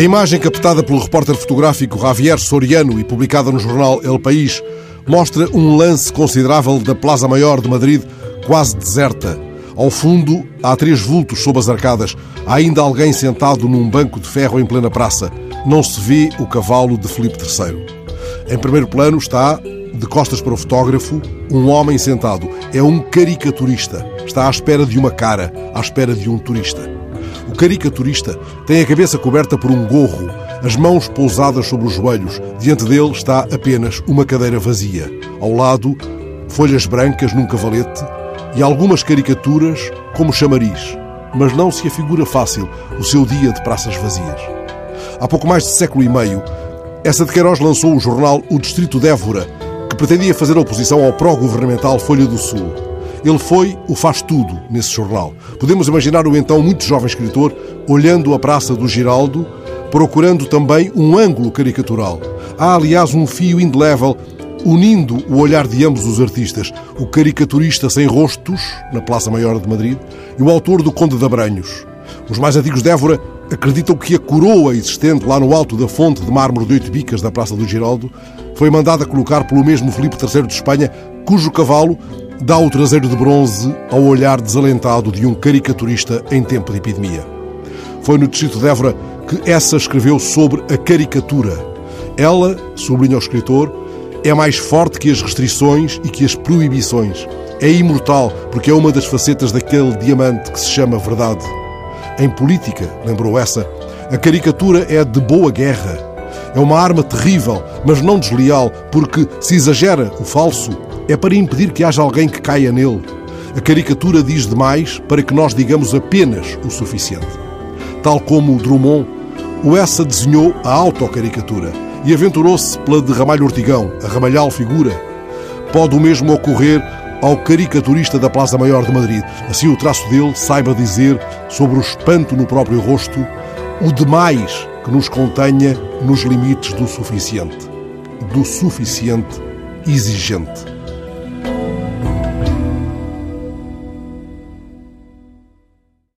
imagem captada pelo repórter fotográfico Javier Soriano e publicada no jornal El País mostra um lance considerável da Plaza Maior de Madrid quase deserta. Ao fundo, há três vultos sob as arcadas. Há ainda alguém sentado num banco de ferro em plena praça. Não se vê o cavalo de Filipe III. Em primeiro plano está, de costas para o fotógrafo, um homem sentado. É um caricaturista. Está à espera de uma cara, à espera de um turista. O caricaturista tem a cabeça coberta por um gorro, as mãos pousadas sobre os joelhos. Diante dele está apenas uma cadeira vazia. Ao lado, folhas brancas num cavalete e algumas caricaturas como chamariz. Mas não se afigura fácil o seu dia de praças vazias. Há pouco mais de século e meio, essa de Queiroz lançou o jornal O Distrito de Évora, que pretendia fazer oposição ao pró-governamental Folha do Sul. Ele foi o faz-tudo nesse jornal. Podemos imaginar o então muito jovem escritor olhando a Praça do Giraldo, procurando também um ângulo caricatural. Há, aliás, um fio indelével unindo o olhar de ambos os artistas, o caricaturista sem rostos, na Praça Maior de Madrid, e o autor do Conde de Abranhos. Os mais antigos de Évora acreditam que a coroa existente lá no alto da fonte de mármore de oito bicas da Praça do Giraldo foi mandada colocar pelo mesmo Filipe III de Espanha, cujo cavalo dá o traseiro de bronze ao olhar desalentado de um caricaturista em tempo de epidemia. Foi no distrito de Évora que essa escreveu sobre a caricatura. Ela, sublinha o escritor, é mais forte que as restrições e que as proibições. É imortal porque é uma das facetas daquele diamante que se chama verdade. Em política, lembrou essa, a caricatura é de boa guerra. É uma arma terrível, mas não desleal, porque se exagera o falso, é para impedir que haja alguém que caia nele. A caricatura diz demais para que nós digamos apenas o suficiente. Tal como Drummond, o Essa desenhou a autocaricatura e aventurou-se pela de Ramalho Ortigão, a ramalhal figura. Pode o mesmo ocorrer ao caricaturista da Plaza Maior de Madrid. Assim o traço dele saiba dizer, sobre o espanto no próprio rosto, o demais que nos contenha nos limites do suficiente. Do suficiente exigente.